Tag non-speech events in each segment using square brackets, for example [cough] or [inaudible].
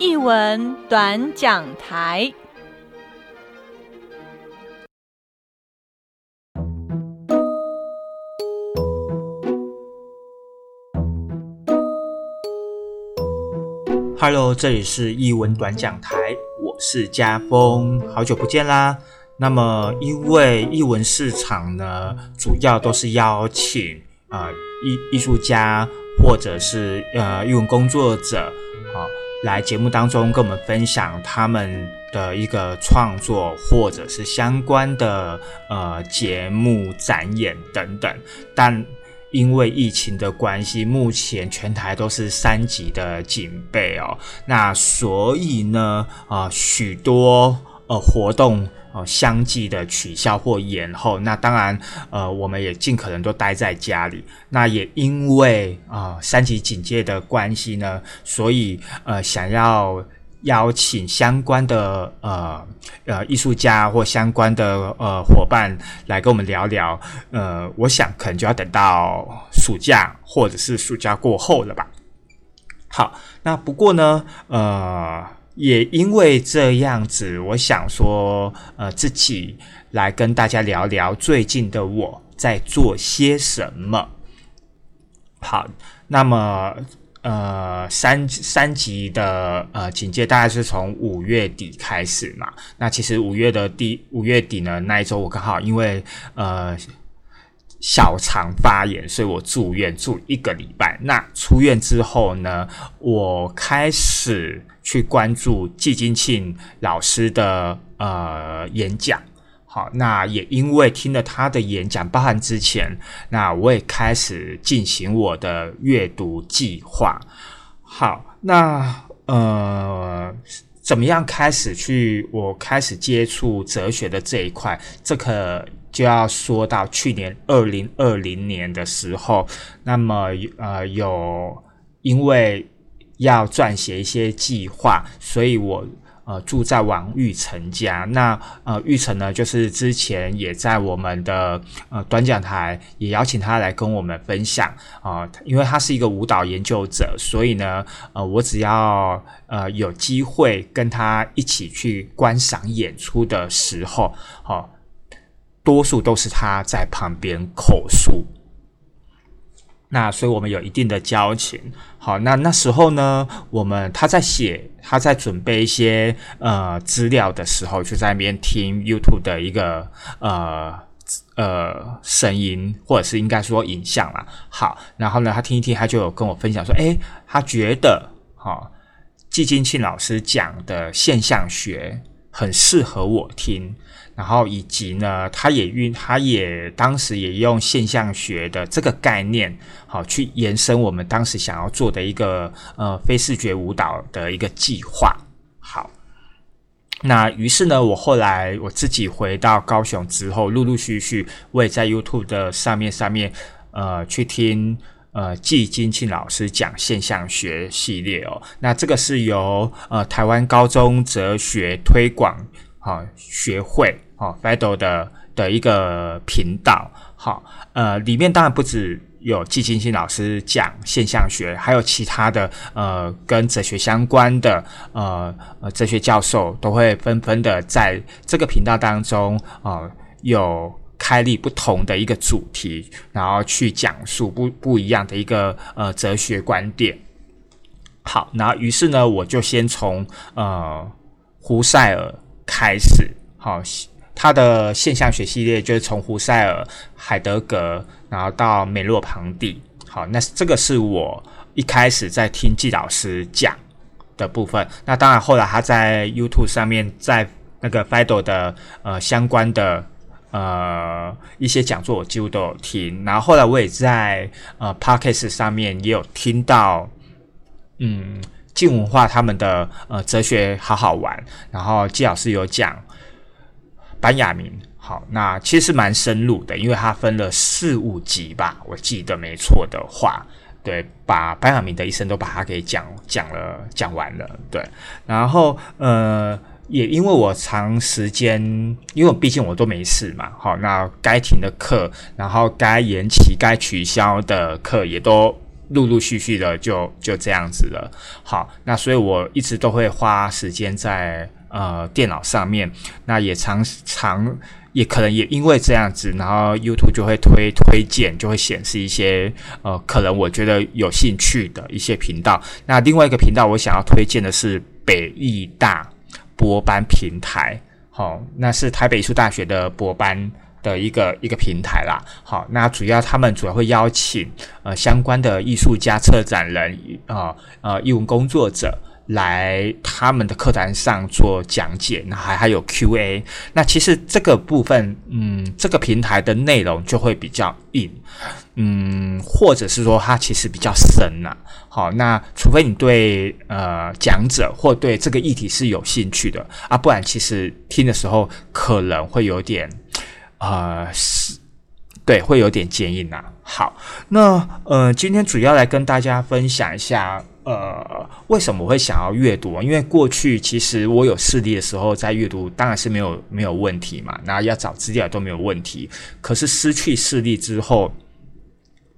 译文短讲台。Hello，这里是译文短讲台，我是家峰，好久不见啦。那么，因为译文市场呢，主要都是邀请啊艺艺术家或者是呃译文工作者啊来节目当中跟我们分享他们的一个创作或者是相关的呃节目展演等等，但。因为疫情的关系，目前全台都是三级的警备哦。那所以呢，啊，许多呃活动呃相继的取消或延后。那当然，呃，我们也尽可能都待在家里。那也因为啊三级警戒的关系呢，所以呃想要。邀请相关的呃呃艺术家或相关的呃伙伴来跟我们聊聊，呃，我想可能就要等到暑假或者是暑假过后了吧。好，那不过呢，呃，也因为这样子，我想说，呃，自己来跟大家聊聊最近的我在做些什么。好，那么。呃，三三级的呃警戒大概是从五月底开始嘛。那其实五月的第五月底呢，那一周我刚好因为呃小肠发炎，所以我住院住一个礼拜。那出院之后呢，我开始去关注季金庆老师的呃演讲。好，那也因为听了他的演讲，包含之前，那我也开始进行我的阅读计划。好，那呃，怎么样开始去？我开始接触哲学的这一块，这可就要说到去年二零二零年的时候。那么呃，有因为要撰写一些计划，所以我。呃，住在王玉成家。那呃，玉成呢，就是之前也在我们的呃短讲台，也邀请他来跟我们分享啊。因为他是一个舞蹈研究者，所以呢，呃，我只要呃有机会跟他一起去观赏演出的时候，好，多数都是他在旁边口述。那所以我们有一定的交情。好，那那时候呢，我们他在写，他在准备一些呃资料的时候，就在那边听 YouTube 的一个呃呃声音，或者是应该说影像啦。好，然后呢，他听一听，他就有跟我分享说，诶，他觉得哈，季金庆老师讲的现象学很适合我听。然后以及呢，他也运，他也当时也用现象学的这个概念，好去延伸我们当时想要做的一个呃非视觉舞蹈的一个计划。好，那于是呢，我后来我自己回到高雄之后，陆陆续续我也在 YouTube 的上面上面呃去听呃季金庆老师讲现象学系列哦。那这个是由呃台湾高中哲学推广啊学会。哦 f e d o 的的一个频道，好，呃，里面当然不止有季金星老师讲现象学，还有其他的呃跟哲学相关的呃呃哲学教授都会纷纷的在这个频道当中啊有开立不同的一个主题，然后去讲述不不一样的一个呃哲学观点。好，然后于是呢，我就先从呃胡塞尔开始，好。他的现象学系列就是从胡塞尔、海德格，然后到美洛庞蒂。好，那这个是我一开始在听季老师讲的部分。那当然，后来他在 YouTube 上面，在那个 Fido 的呃相关的呃一些讲座，我几乎都有听。然后后来我也在呃 Podcast 上面也有听到，嗯，静文化他们的呃哲学好好玩。然后季老师有讲。班雅明，好，那其实蛮深入的，因为它分了四五集吧，我记得没错的话，对，把班雅明的一生都把它给讲讲了，讲完了，对，然后呃，也因为我长时间，因为毕竟我都没事嘛，好，那该停的课，然后该延期、该取消的课也都陆陆续续的就就这样子了。好，那所以我一直都会花时间在呃电脑上面，那也常常也可能也因为这样子，然后 YouTube 就会推推荐，就会显示一些呃可能我觉得有兴趣的一些频道。那另外一个频道我想要推荐的是北艺大播班平台，好，那是台北艺术大学的播班。的一个一个平台啦，好，那主要他们主要会邀请呃相关的艺术家、策展人啊呃艺文工作者来他们的课堂上做讲解，那还还有 Q&A。那其实这个部分，嗯，这个平台的内容就会比较硬，嗯，或者是说它其实比较深呐。好，那除非你对呃讲者或对这个议题是有兴趣的啊，不然其实听的时候可能会有点。啊，是，对，会有点坚硬呐。好，那呃，今天主要来跟大家分享一下，呃，为什么我会想要阅读？因为过去其实我有视力的时候，在阅读当然是没有没有问题嘛，那要找资料都没有问题。可是失去视力之后，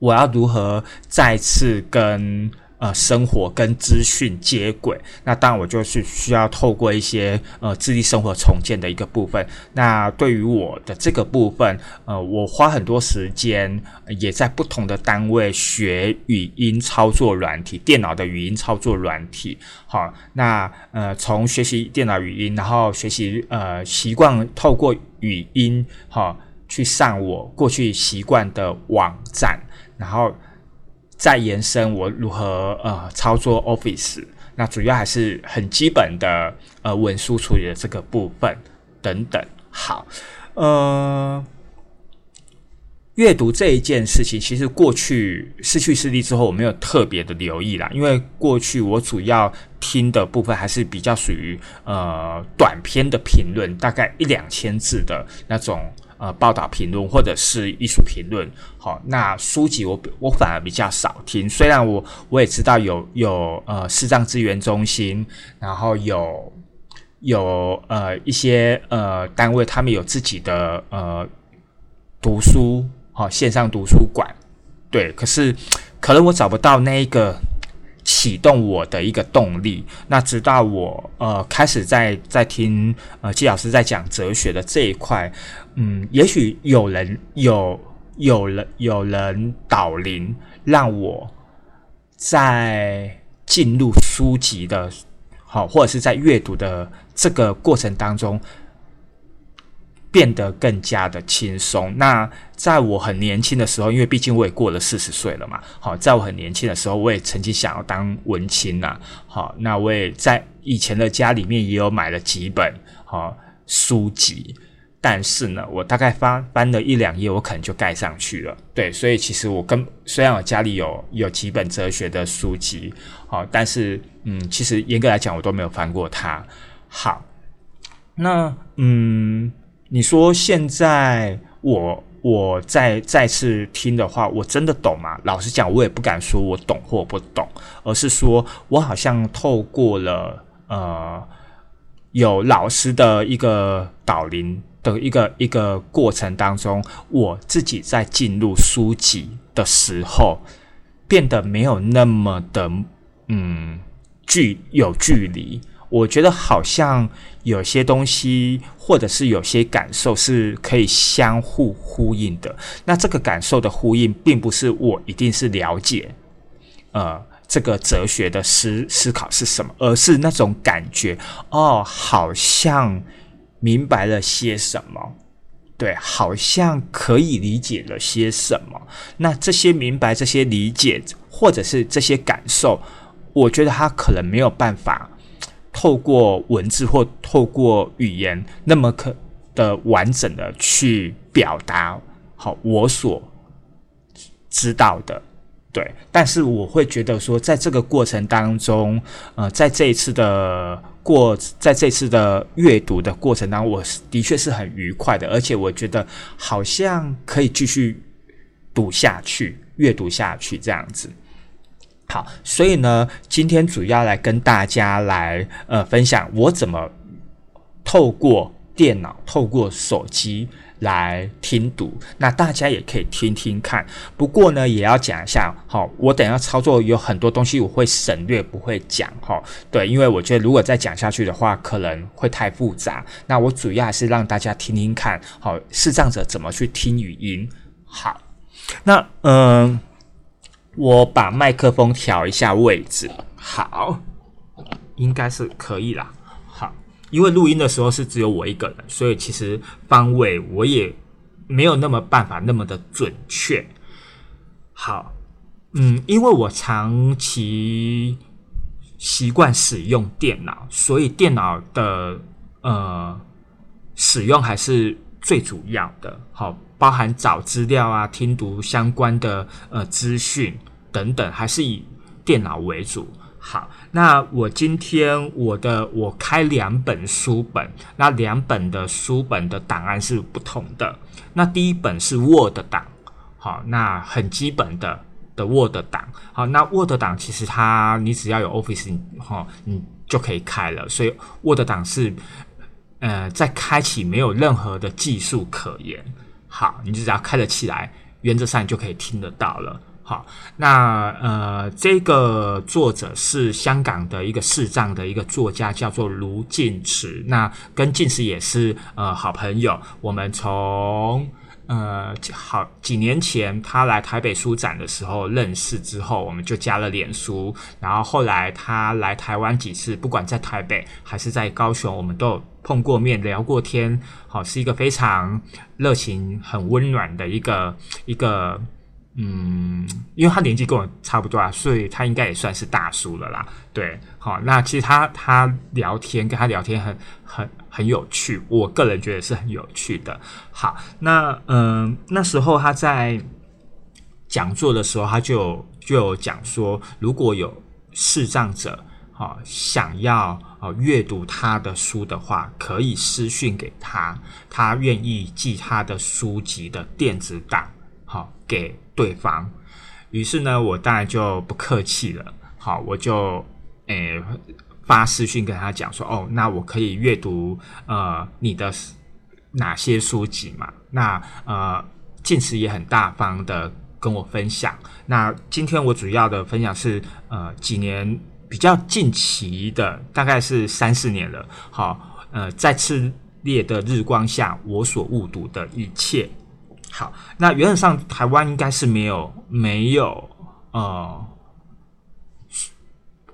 我要如何再次跟？呃，生活跟资讯接轨，那当然我就是需要透过一些呃智力生活重建的一个部分。那对于我的这个部分，呃，我花很多时间也在不同的单位学语音操作软体，电脑的语音操作软体。好，那呃，从学习电脑语音，然后学习呃习惯透过语音，哈，去上我过去习惯的网站，然后。再延伸我如何呃操作 Office，那主要还是很基本的呃文书处理的这个部分等等。好，呃，阅读这一件事情，其实过去失去视力之后，我没有特别的留意啦，因为过去我主要听的部分还是比较属于呃短篇的评论，大概一两千字的那种。呃，报道评论或者是艺术评论，好，那书籍我我反而比较少听。虽然我我也知道有有呃视障资源中心，然后有有呃一些呃单位，他们有自己的呃读书好线上读书馆，对，可是可能我找不到那一个。启动我的一个动力。那直到我呃开始在在听呃季老师在讲哲学的这一块，嗯，也许有人有有人有人导灵，让我在进入书籍的，好或者是在阅读的这个过程当中。变得更加的轻松。那在我很年轻的时候，因为毕竟我也过了四十岁了嘛，好，在我很年轻的时候，我也曾经想要当文青呐，好，那我也在以前的家里面也有买了几本好书籍，但是呢，我大概翻翻了一两页，我可能就盖上去了。对，所以其实我跟虽然我家里有有几本哲学的书籍，好，但是嗯，其实严格来讲，我都没有翻过它。好，那嗯。你说现在我我再再次听的话，我真的懂吗？老实讲，我也不敢说我懂或不懂，而是说我好像透过了呃有老师的一个导灵的一个一个过程当中，我自己在进入书籍的时候，变得没有那么的嗯距有距离。我觉得好像有些东西，或者是有些感受是可以相互呼应的。那这个感受的呼应，并不是我一定是了解，呃，这个哲学的思思考是什么，而是那种感觉，哦，好像明白了些什么，对，好像可以理解了些什么。那这些明白、这些理解，或者是这些感受，我觉得他可能没有办法。透过文字或透过语言，那么可的完整的去表达好我所知道的，对。但是我会觉得说，在这个过程当中，呃，在这一次的过，在这次的阅读的过程当中，我的确是很愉快的，而且我觉得好像可以继续读下去，阅读下去这样子。好，所以呢，今天主要来跟大家来呃分享我怎么透过电脑、透过手机来听读，那大家也可以听听看。不过呢，也要讲一下，好，我等下操作有很多东西我会省略，不会讲，哈，对，因为我觉得如果再讲下去的话，可能会太复杂。那我主要还是让大家听听看，好，视障者怎么去听语音。好，那嗯，我把麦克风调一下位置，好，应该是可以啦。好因为录音的时候是只有我一个人，所以其实方位我也没有那么办法那么的准确。好，嗯，因为我长期习惯使用电脑，所以电脑的呃使用还是最主要的。好，包含找资料啊、听读相关的呃资讯等等，还是以电脑为主。好，那我今天我的我开两本书本，那两本的书本的档案是不同的。那第一本是 Word 档，好，那很基本的的 Word 档，好，那 Word 档其实它你只要有 Office，哈，你就可以开了。所以 Word 档是呃在开启没有任何的技术可言，好，你就只要开得起来，原则上就可以听得到了。好，那呃，这个作者是香港的一个视障的一个作家，叫做卢进池。那跟进池也是呃好朋友。我们从呃好几年前他来台北书展的时候认识之后，我们就加了脸书。然后后来他来台湾几次，不管在台北还是在高雄，我们都有碰过面聊过天。好，是一个非常热情、很温暖的一个一个。嗯，因为他年纪跟我差不多啊，所以他应该也算是大叔了啦。对，好，那其实他他聊天跟他聊天很很很有趣，我个人觉得是很有趣的。好，那嗯，那时候他在讲座的时候，他就就有讲说，如果有视障者啊想要啊阅读他的书的话，可以私讯给他，他愿意寄他的书籍的电子档，好给。对方，于是呢，我当然就不客气了。好，我就诶发私讯跟他讲说，哦，那我可以阅读呃你的哪些书籍嘛？那呃，近时也很大方的跟我分享。那今天我主要的分享是呃几年比较近期的，大概是三四年了。好，呃，在炽烈的日光下，我所误读的一切。好，那原则上台湾应该是没有没有呃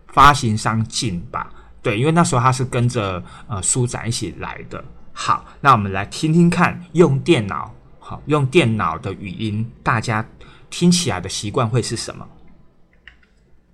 发行商进吧？对，因为那时候他是跟着呃书展一起来的。好，那我们来听听看，用电脑好用电脑的语音，大家听起来的习惯会是什么？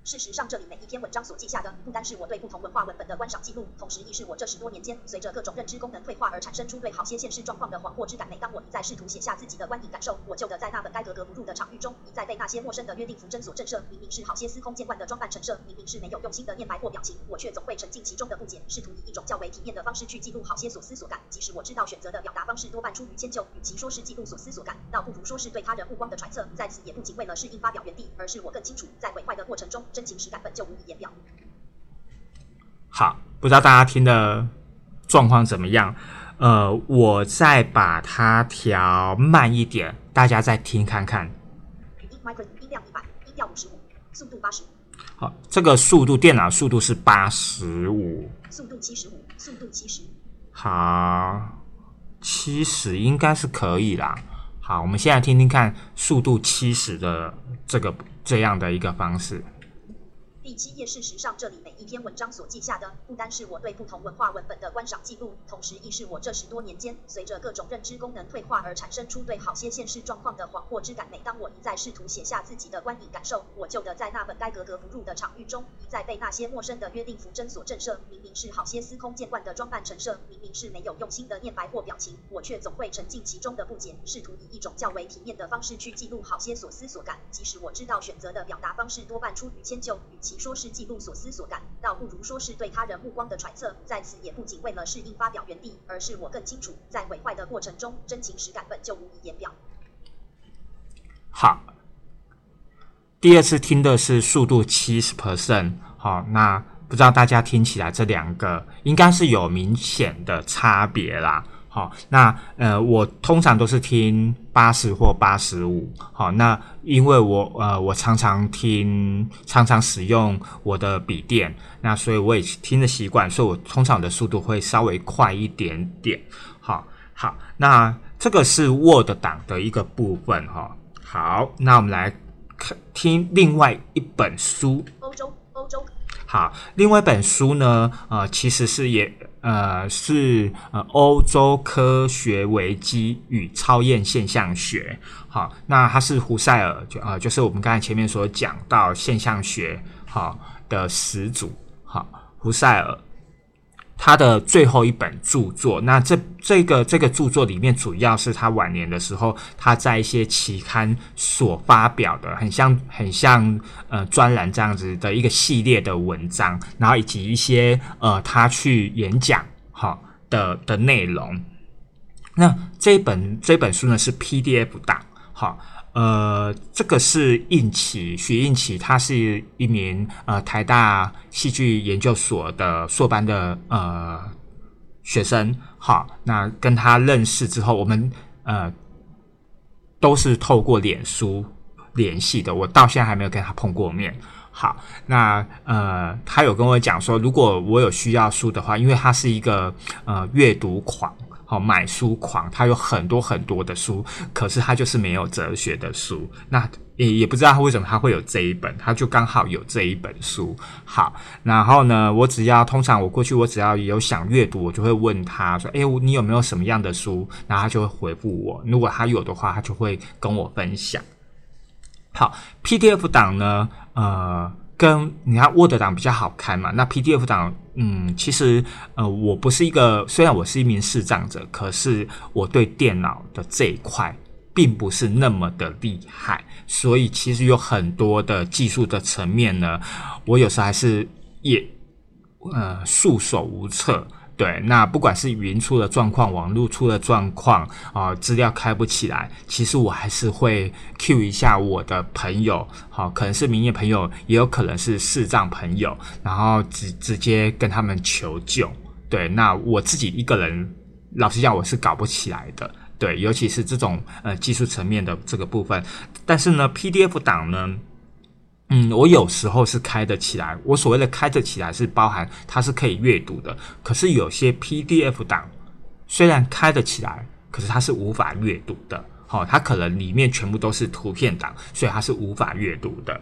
事实上，这里每一篇文章所记下的，不单是我对不同文化文本的观赏记录，同时亦是我这十多年间随着各种认知功能退化而产生出对好些现实状况的恍惚之感。每当我一再试图写下自己的观影感受，我就得在那本该格格不入的场域中，一再被那些陌生的约定符针所震慑。明明是好些司空见惯的装扮陈设，明明是没有用心的念白或表情，我却总会沉浸其中的不解，试图以一种较为体面的方式去记录好些所思所感。即使我知道选择的表达方式多半出于迁就，与其说是记录所思所感，倒不如说是对他人目光的揣测。在此也不仅为了适应发表原地，而是我更清楚，在毁坏的过程中，真情实感本就无以。言表。好，不知道大家听的状况怎么样？呃，我再把它调慢一点，大家再听看看。音量一百，音调五十五，速度八十。好，这个速度，电脑速度是八十五。速度七十五，速度七十。好，七十应该是可以啦。好，我们现在听听看速度七十的这个这样的一个方式。第七页，事实上，这里每一篇文章所记下的，不单是我对不同文化文本的观赏记录，同时亦是我这十多年间随着各种认知功能退化而产生出对好些现实状况的恍惚之感。每当我一再试图写下自己的观影感受，我就得在那本该格格不入的场域中，一再被那些陌生的约定符针所震慑。明明是好些司空见惯的装扮陈设，明明是没有用心的念白或表情，我却总会沉浸其中的不解，试图以一种较为体面的方式去记录好些所思所感。即使我知道选择的表达方式多半出于迁就，与其说是记录所思所感，倒不如说是对他人目光的揣测。在此也不仅为了适应发表原地，而是我更清楚，在毁坏的过程中，真情实感本就无以言表。好，第二次听的是速度七十 percent。好，那不知道大家听起来这两个应该是有明显的差别啦。好，那呃，我通常都是听八十或八十五。好，那因为我呃，我常常听，常常使用我的笔电，那所以我也听的习惯，所以我通常的速度会稍微快一点点。好，好，那这个是 Word 档的一个部分哈。好，那我们来看听另外一本书。欧洲，欧洲。好，另外一本书呢，呃，其实是也。呃，是呃，欧洲科学危机与超验现象学。好，那它是胡塞尔，就呃，就是我们刚才前面所讲到现象学好的始祖。好，胡塞尔他的最后一本著作。那这这个这个著作里面，主要是他晚年的时候，他在一些期刊所发表的，很像很像呃专栏这样子的一个系列的文章，然后以及一些呃他去演讲哈的的内容。那这本这本书呢是 PDF 档，好，呃，这个是应启徐应启，他是一名呃台大戏剧研究所的硕班的呃学生。好，那跟他认识之后，我们呃都是透过脸书联系的。我到现在还没有跟他碰过面。好，那呃，他有跟我讲说，如果我有需要书的话，因为他是一个呃阅读狂。哦，买书狂，他有很多很多的书，可是他就是没有哲学的书。那也也不知道他为什么他会有这一本，他就刚好有这一本书。好，然后呢，我只要通常我过去我只要有想阅读，我就会问他说：“哎，你有没有什么样的书？”然后他就会回复我。如果他有的话，他就会跟我分享。好，PDF 档呢，呃。跟你看 Word 档比较好看嘛？那 PDF 档，嗯，其实呃，我不是一个，虽然我是一名视障者，可是我对电脑的这一块并不是那么的厉害，所以其实有很多的技术的层面呢，我有时候还是也呃束手无策。对，那不管是云出了状况，网络出了状况啊，资料开不起来，其实我还是会 Q 一下我的朋友，好，可能是民业朋友，也有可能是视障朋友，然后直直接跟他们求救。对，那我自己一个人，老实讲，我是搞不起来的。对，尤其是这种呃技术层面的这个部分，但是呢，PDF 档呢。嗯，我有时候是开得起来。我所谓的开得起来，是包含它是可以阅读的。可是有些 PDF 档虽然开得起来，可是它是无法阅读的。好，它可能里面全部都是图片档，所以它是无法阅读的。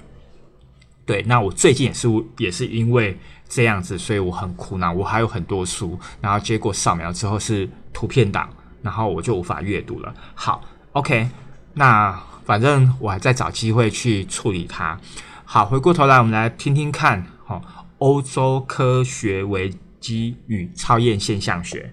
对，那我最近也是也是因为这样子，所以我很苦恼。我还有很多书，然后结果扫描之后是图片档，然后我就无法阅读了。好，OK，那反正我还在找机会去处理它。好，回过头来，我们来听听看，哈，欧洲科学危机与超验现象学。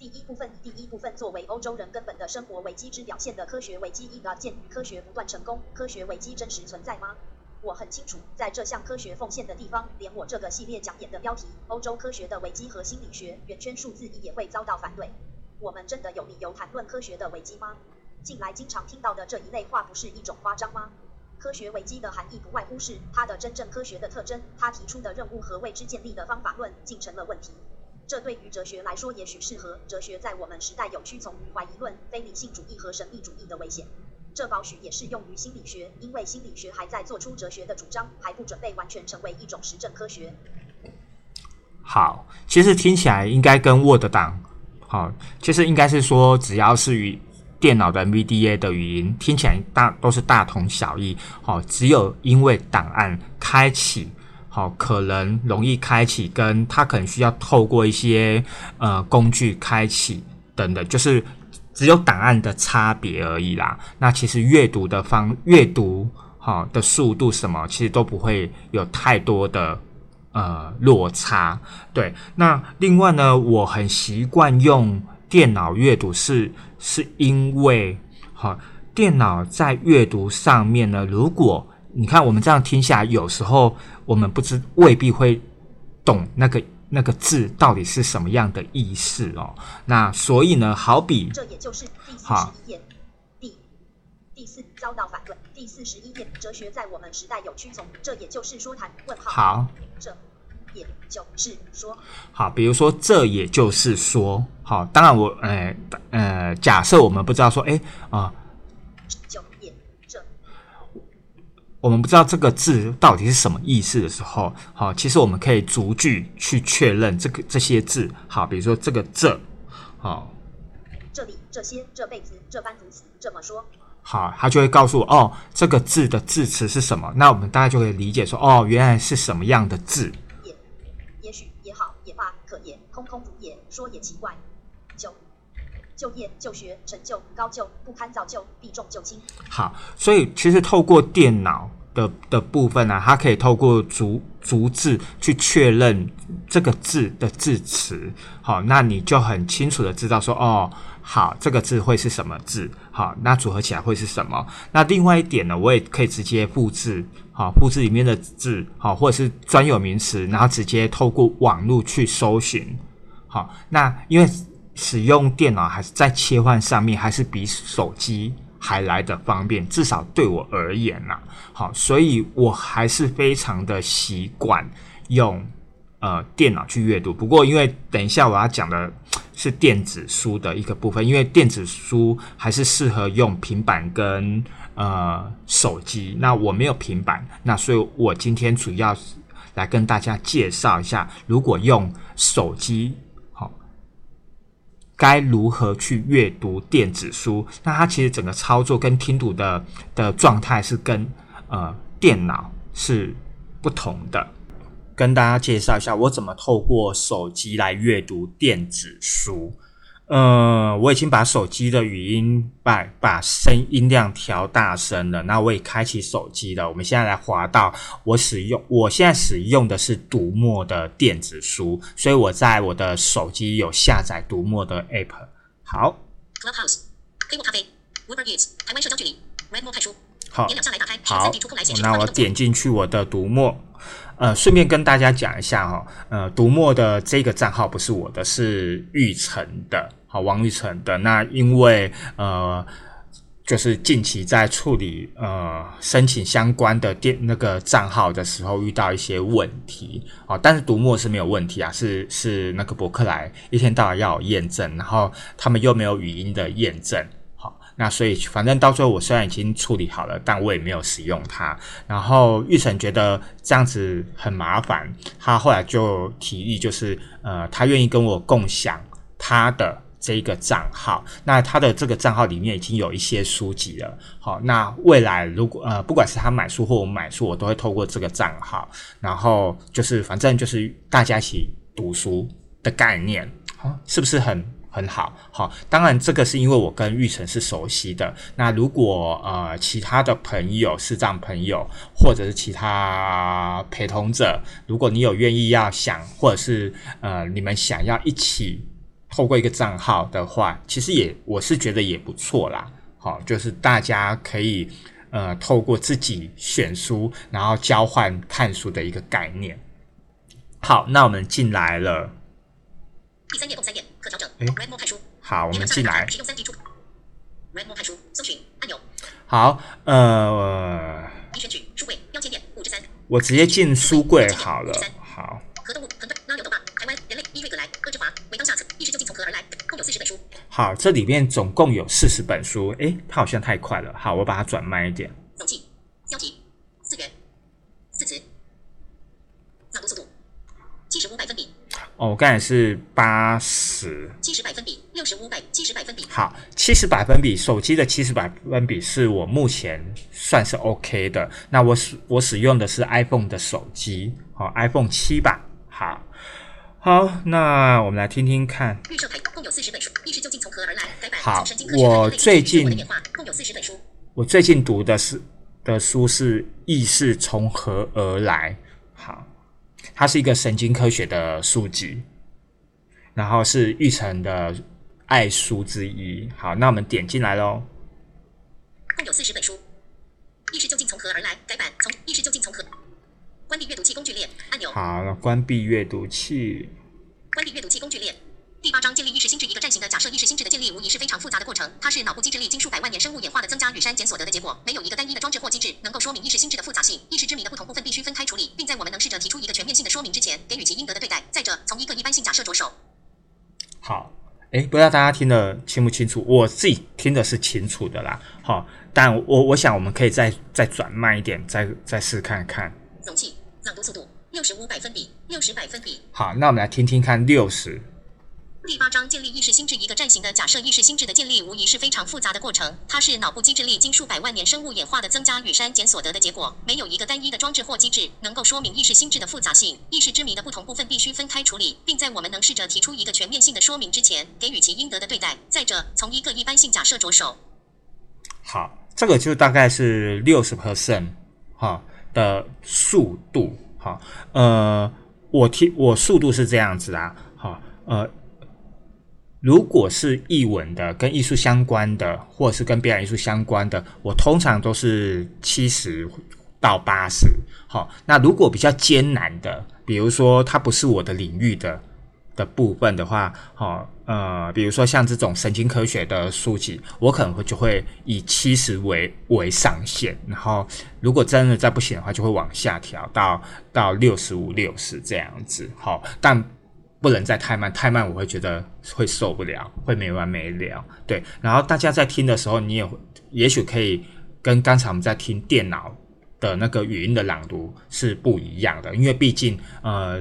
第一部分，第一部分作为欧洲人根本的生活危机之表现的科学危机，一个鉴于科学不断成功，科学危机真实存在吗？我很清楚，在这项科学奉献的地方，连我这个系列讲演的标题《欧洲科学的危机和心理学》圆圈数字一也会遭到反对。我们真的有理由谈论科学的危机吗？近来经常听到的这一类话，不是一种夸张吗？科学危机的含义不外乎是它的真正科学的特征，他提出的任务和为之建立的方法论竟成了问题。这对于哲学来说也许适合，哲学在我们时代有屈从于怀疑论、非理性主义和神秘主义的危险。这保许也适用于心理学，因为心理学还在做出哲学的主张，还不准备完全成为一种实证科学。好，其实听起来应该跟 Word 档，好，其实应该是说只要是与。电脑的 NVDA 的语音听起来大都是大同小异，好，只有因为档案开启，好，可能容易开启，跟它可能需要透过一些呃工具开启等等，就是只有档案的差别而已啦。那其实阅读的方阅读好的速度什么，其实都不会有太多的呃落差。对，那另外呢，我很习惯用电脑阅读是。是因为，好，电脑在阅读上面呢，如果你看我们这样听下来，有时候我们不知未必会懂那个那个字到底是什么样的意思哦。那所以呢，好比这也就是第四十一页，第第四遭到反对，第四十一页，哲学在我们时代有屈从，这也就是说谈问号。好，这也就是说，好，比如说这也就是说，好，当然我，呃呃，假设我们不知道说，哎啊、就也这我们不知道这个字到底是什么意思的时候，好，其实我们可以逐句去确认这个这些字，好，比如说这个这，好。这里这些这辈子这般如此这么说，好，他就会告诉我哦，这个字的字词是什么？那我们大家就可以理解说，哦，原来是什么样的字。也也许也好也罢，可也空空如也，说也奇怪。就就业就学成就高就不堪造就避重就轻。好，所以其实透过电脑的的部分呢、它可以透过逐逐字去确认这个字的字词。好，那你就很清楚的知道说，哦，好，这个字会是什么字？好，那组合起来会是什么？那另外一点呢，我也可以直接复制，好，复制里面的字，好，或者是专有名词，然后直接透过网络去搜寻。好，那因为使用电脑还是在切换上面，还是比手机还来的方便，至少对我而言呐、好，所以我还是非常的习惯用呃电脑去阅读。不过，因为等一下我要讲的是电子书的一个部分，因为电子书还是适合用平板跟呃手机。那我没有平板，那所以我今天主要来跟大家介绍一下，如果用手机。该如何去阅读电子书？那它其实整个操作跟听读的的状态是跟呃电脑是不同的。跟大家介绍一下，我怎么透过手机来阅读电子书。呃，我已经把手机的语音把把声音量调大声了，那我也开启手机了。我们现在来滑到我使用，我现在使用的是读墨的电子书，所以我在我的手机有下载读墨的 app。好，Clubhouse、黑墨咖啡、Uber Eats、台湾社交距离、Redmo 看书，好点两下来打开，好那我。点进去我的读墨，呃，顺便跟大家讲一下哈、呃，读墨的这个账号不是我的，是玉成的，好，王玉成的。那因为呃，就是近期在处理呃申请相关的电那个账号的时候遇到一些问题啊、但是读墨是没有问题啊，是是那个博客来一天到晚要验证，然后他们又没有语音的验证。好，那所以反正到最后我虽然已经处理好了，但我也没有使用它。然后玉成觉得这样子很麻烦，他后来就提议，就是呃，他愿意跟我共享他的这一个账号。那他的这个账号里面已经有一些书籍了。好，那未来如果呃，不管是他买书或我买书，我都会透过这个账号，然后就是反正就是大家一起读书的概念，好，是不是很？很好，好，当然这个是因为我跟玉成是熟悉的。那如果呃其他的朋友、视障朋友或者是其他陪同者，如果你有愿意要想，或者是呃你们想要一起透过一个账号的话，其实也我是觉得也不错啦。好，就是大家可以呃透过自己选书，然后交换看书的一个概念。好，那我们进来了。第三页共三页可调整。诶 Redmo 看书，好，我们进来。使用三 D 触控。Redmo 看书，搜寻按钮，好，呃，一选取书柜标签页五至三，我直接进书柜好了。好，和动物横断拉有动画，台湾人类伊瑞格莱哥之华为当下册，意识究竟从何而来？共有四十本书。好，这里面总共有四十本书。诶，它好像太快了。好，我把它转慢一点。总计标题四元四词朗读速度七十五百分比，哦，我刚才是八十。七十百分比，六十五百七十百分比。好，七十百分比，手机的七十百分比是我目前算是 OK 的。那我使我使用的是 iPhone 的手机，好、iPhone 七吧。好，好，那我们来听听看。预设牌共有四十本书，意识究竟从何而来？改版好我最近。我最近读的是的书是《意识从何而来》，好，它是一个神经科学的书籍，然后是玉成的爱书之一。好，那我们点进来喽。共有四十本书。意识究竟从何而来？改版从意识究竟从何？关闭阅读器工具列按钮，好，了关闭阅读器。关闭阅读器工具列。第八章建立意识心智一个站型的假设，意识心智的建立无疑是非常复杂的过程，它是脑部机制力经数百万年生物演化的增加与删减所得的结果，没有一个单一的装置或机制能够说明意识心智的复杂性。意识之谜的不同部分必须分开处理，并在我们能试着提出一个全面性的说明之前，给予其应得的对待。再者，从一个一般性假设着手。好，哎，不知道大家听得清不清楚？我自己听的是清楚的啦。好，但我我想我们可以再再转慢一点，再再试看看。总计朗读速度六十五百分比，六十百分比。好，那我们来听听看六十。第八章建立意识心智一个站型的假设，意识心智的建立无疑是非常复杂的过程，它是脑部机制历经数百万年生物演化的增加与删减所得的结果，没有一个单一的装置或机制能够说明意识心智的复杂性。意识之谜的不同部分必须分开处理，并在我们能试着提出一个全面性的说明之前，给予其应得的对待。再者，从一个一般性假设着手。好，这个就大概是六十 percent 哈的速度。哈，呃，我听我速度是这样子啊。好，呃。如果是译文的、跟艺术相关的，或者是跟表演艺术相关的，我通常都是七十到八十。好，那如果比较艰难的，比如说它不是我的领域的的部分的话，好，呃，比如说像这种神经科学的书籍，我可能会就会以七十为为上限，然后如果真的再不行的话，就会往下调到到六十五、六十这样子。好，但。不能再太慢，太慢我会觉得会受不了，会没完没了。对，然后大家在听的时候，你也也许可以跟刚才我们在听电脑的那个语音的朗读是不一样的，因为毕竟呃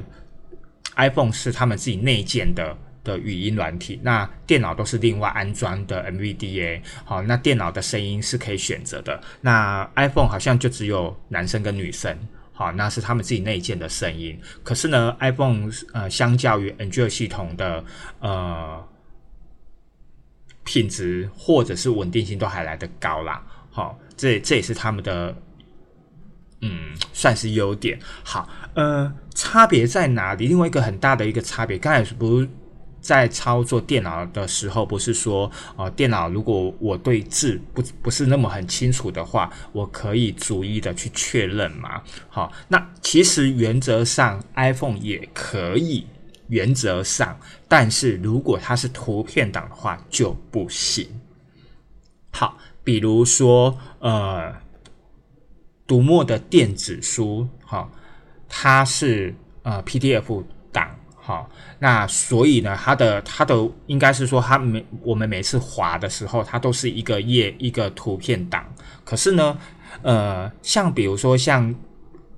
，iPhone 是他们自己内建的的语音软体，那电脑都是另外安装的 MVDA。好，那电脑的声音是可以选择的，那 iPhone 好像就只有男生跟女生。好，那是他们自己内建的声音。可是呢，iPhone 呃，相较于 Android 系统的呃品质或者是稳定性都还来得高啦。好，这这也是他们的嗯，算是优点。好，呃，差别在哪里？另外一个很大的一个差别，刚才不是。在操作电脑的时候，不是说啊，电脑如果我对字不不是那么很清楚的话，我可以逐一的去确认嘛？好，那其实原则上 iPhone 也可以，原则上，但是如果它是图片档的话就不行。好，比如说呃，读墨的电子书，哈，它是呃 PDF 档。哈，那所以呢，它的它的应该是说，它每我们每次滑的时候，它都是一个页一个图片档。可是呢，呃，像比如说像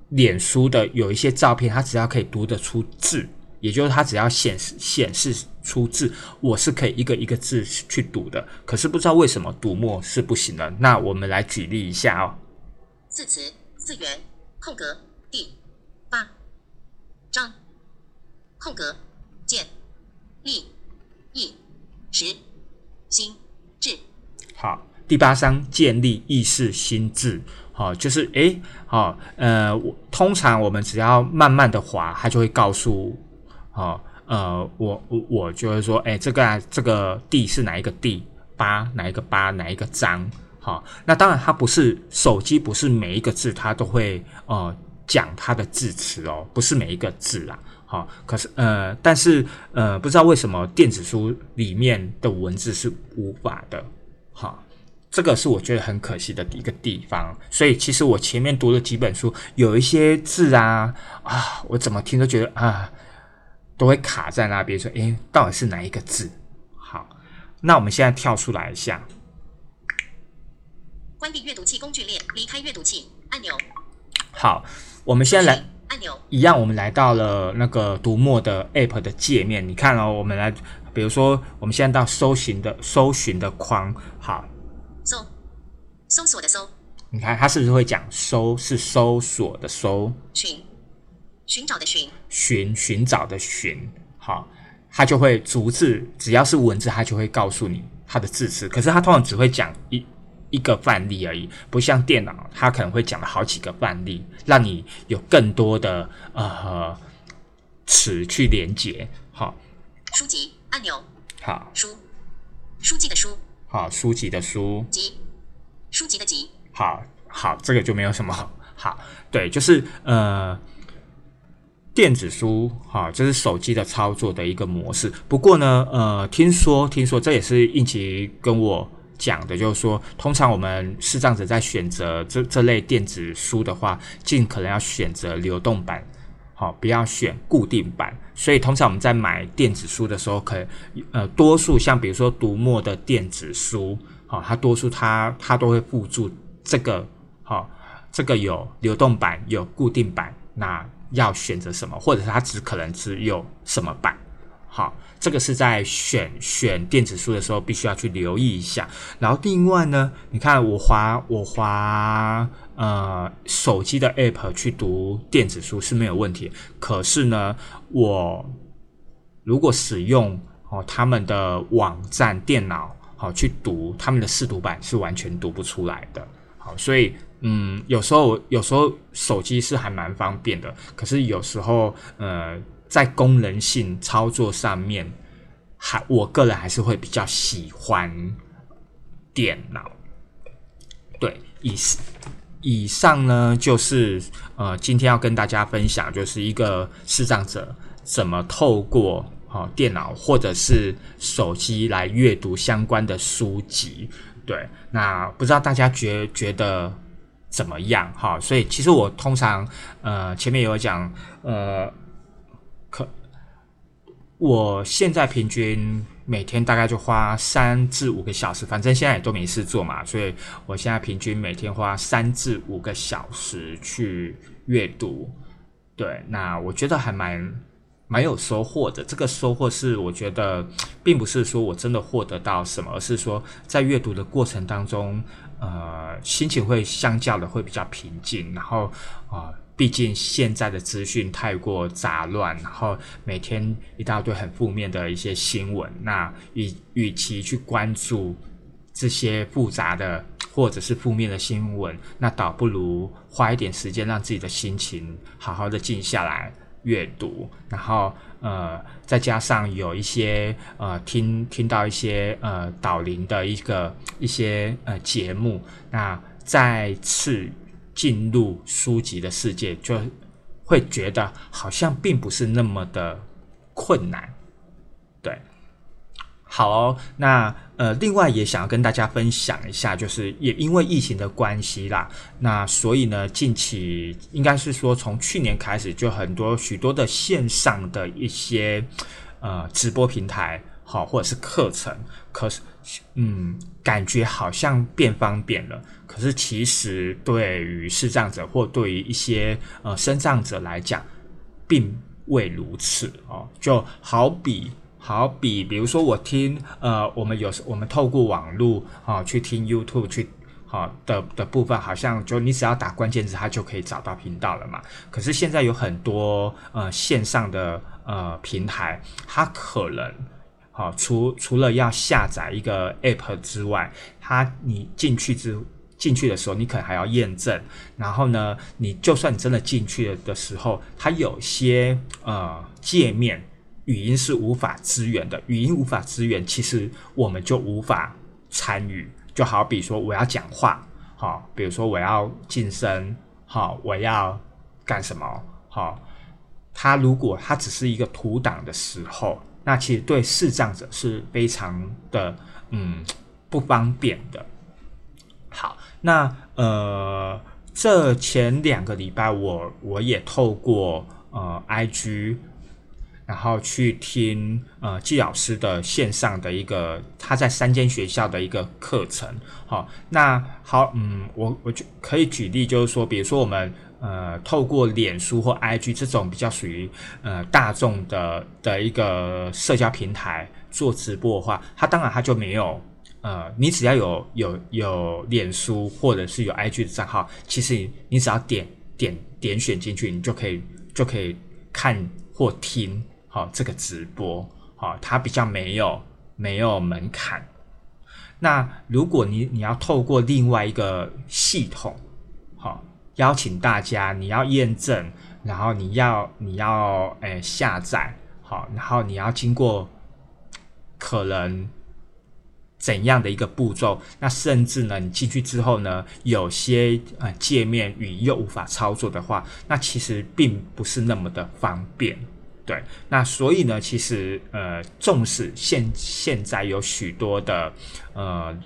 脸书的有一些照片，它只要可以读得出字，也就是它只要显示显示出字，我是可以一个一个字去读的。可是不知道为什么读墨是不行的。那我们来举例一下哦。字词字源空格第八章。空格，建立意识心智。好，第八章建立意识心智。好，就是诶，好，呃，通常我们只要慢慢的滑，它就会告诉，好，呃，我我我就会说，诶，这个这个地是哪一个地？八哪一个八？哪一个章？好，那当然它不是手机，不是每一个字它都会呃讲它的字词哦，不是每一个字啊。好，可是呃，但是呃，不知道为什么电子书里面的文字是无法的，好，这个是我觉得很可惜的一个地方。所以其实我前面读了几本书，有一些字啊啊，我怎么听都觉得啊，都会卡在那边，说诶，到底是哪一个字？好，那我们现在跳出来一下，关闭阅读器工具列，离开阅读器按钮。好，我们现在来。按钮一样，我们来到了那个读墨的 App 的界面。你看哦，我们来，比如说，我们现在到搜寻的搜寻的框，好，搜搜索的搜。你看它是不是会讲搜是搜索的搜？寻寻找的寻寻寻找的寻，好，它就会逐字，只要是文字，它就会告诉你它的字词。可是它通常只会讲一。一个范例而已，不像电脑，它可能会讲了好几个范例，让你有更多的呃词去连接。好，书籍按钮。好，书书籍的书。好，书籍的书。集书籍的集。好好，这个就没有什么 [laughs] 好。对，就是呃，电子书，哈，这是手机的操作的一个模式。不过呢，呃，听说听说这也是应奇跟我讲的，就是说，通常我们视障者在选择这这类电子书的话，尽可能要选择流动版，好，不要选固定版。所以通常我们在买电子书的时候，可呃，多数像比如说读墨的电子书，好，它多数它它都会附注这个，好，这个有流动版，有固定版，那。要选择什么，或者是它只可能只有什么版，好，这个是在选选电子书的时候必须要去留意一下。然后另外呢，你看我滑我滑呃手机的 app 去读电子书是没有问题，可是呢，我如果使用哦他们的网站电脑好去读他们的试读版是完全读不出来的，好，所以。嗯，有时候有时候手机是还蛮方便的，可是有时候呃，在功能性操作上面，还我个人还是会比较喜欢电脑。对，以以上呢就是呃今天要跟大家分享，就是一个视障者怎么透过哦电脑或者是手机来阅读相关的书籍。对，那不知道大家觉觉得。怎么样？哈，所以其实我通常，呃，前面有讲，呃，我现在平均每天大概就花三至五个小时，反正现在也都没事做嘛，所以我现在平均每天花三至五个小时去阅读。对，那我觉得还蛮蛮有收获的。这个收获是我觉得，并不是说我真的获得到什么，而是说在阅读的过程当中。呃，心情会相较的会比较平静，然后啊，毕竟现在的资讯太过杂乱，然后每天一大堆很负面的一些新闻，那与与其去关注这些复杂的或者是负面的新闻，那倒不如花一点时间让自己的心情好好的静下来阅读，然后。呃，再加上有一些呃，听听到一些呃导聆的一个一些呃节目，那再次进入书籍的世界，就会觉得好像并不是那么的困难，对。好，那呃，另外也想要跟大家分享一下，就是也因为疫情的关系啦，那所以呢，近期应该是说从去年开始，就很多许多的线上的一些呃直播平台，好或者是课程，可是嗯，感觉好像变方便了，可是其实对于视障者或对于一些呃身障者来讲，并未如此哦，就好比。好比，比如说我听，呃，我们有时我们透过网络啊去听 YouTube 去，好的的部分，好像就你只要打关键字，它就可以找到频道了嘛。可是现在有很多呃线上的呃平台，它可能，好除除了要下载一个 App 之外，它你进去之进去的时候，你可能还要验证。然后呢，你就算真的进去了的时候，它有些呃界面。语音是无法支援的，语音无法支援，其实我们就无法参与。就好比说我要讲话，好，比如说我要晋升，好，我要干什么，好，它如果它只是一个图档的时候，那其实对视障者是非常的嗯不方便的。那呃，这前两个礼拜我我也透过呃 IG。然后去听呃季老师的线上的一个他在三间学校的一个课程，好，那好，嗯，我我就可以举例，就是说，比如说我们呃透过脸书或 IG 这种比较属于呃大众的的一个社交平台做直播的话，它当然它就没有呃，你只要有有有脸书或者是有 IG 的账号，其实你只要点点点选进去，你就可以就可以看或听。好，这个直播，好，它比较没有没有门槛。那如果你你要透过另外一个系统，好，邀请大家，你要验证，然后你要你要诶下载，好，然后你要经过可能怎样的一个步骤？那甚至呢，你进去之后呢，有些呃界面语又无法操作的话，那其实并不是那么的方便。对，那所以呢，其实呃，纵使现现在有许多的呃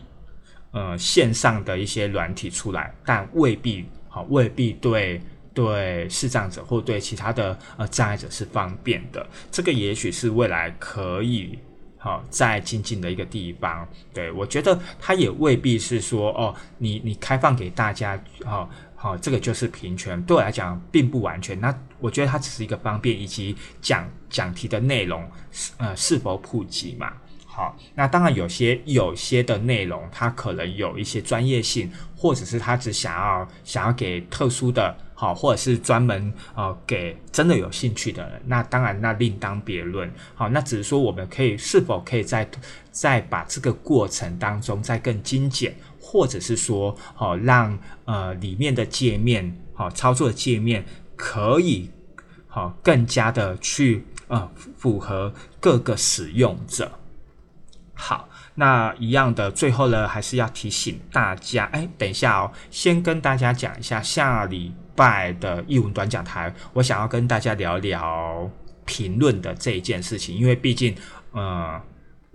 呃线上的一些软体出来，但未必好，未必对对视障者或对其他的呃障碍者是方便的。这个也许是未来可以。好，在精进的一个地方，对我觉得它也未必是说哦，你你开放给大家，好好，这个就是平权，对我来讲并不完全。那我觉得它只是一个方便，以及讲讲题的内容是呃是否普及嘛。好，那当然有些有些的内容，它可能有一些专业性，或者是他只想要想要给特殊的。好，或者是专门呃给真的有兴趣的人，那当然那另当别论。好，那只是说我们可以是否可以在在把这个过程当中再更精简，或者是说好让呃里面的界面好操作的界面可以好更加的去呃符合各个使用者。好，那一样的最后呢，还是要提醒大家，哎，等一下哦，先跟大家讲一下下里。拜的译文短讲台，我想要跟大家聊聊评论的这一件事情，因为毕竟，呃，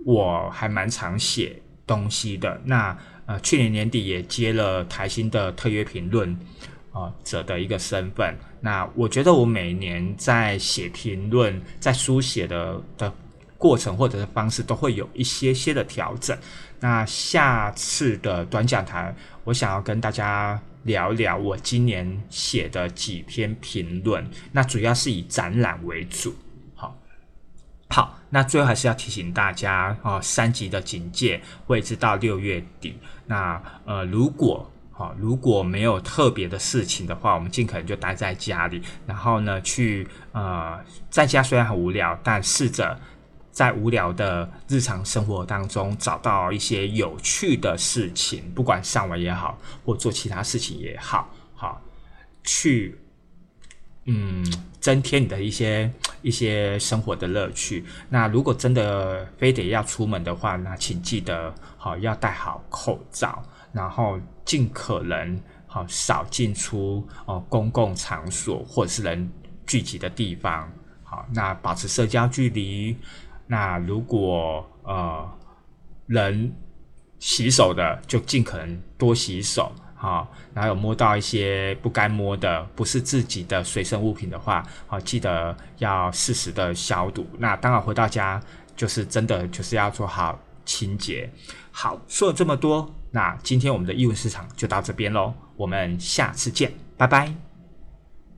我还蛮常写东西的。那呃，去年年底也接了台新的特约评论啊者的一个身份。那我觉得我每年在写评论、在书写的的过程或者是方式，都会有一些些的调整。那下次的短讲台，我想要跟大家。聊聊我今年写的几篇评论，那主要是以展览为主。好，好，那最后还是要提醒大家哦，三级的警戒会直到六月底。那呃，如果好如果没有特别的事情的话，我们尽可能就待在家里，然后呢，去呃，在家虽然很无聊，但试着。在无聊的日常生活当中，找到一些有趣的事情，不管上网也好，或做其他事情也好，好去嗯增添你的一些一些生活的乐趣。那如果真的非得要出门的话，那请记得好要戴好口罩，然后尽可能好少进出哦公共场所或者是人聚集的地方。好，那保持社交距离。那如果呃人洗手的，就尽可能多洗手哈。然后有摸到一些不该摸的，不是自己的随身物品的话，啊记得要适时的消毒。那当然回到家就是真的就是要做好清洁。好，说了这么多，那今天我们的英文市场就到这边喽，我们下次见，拜拜。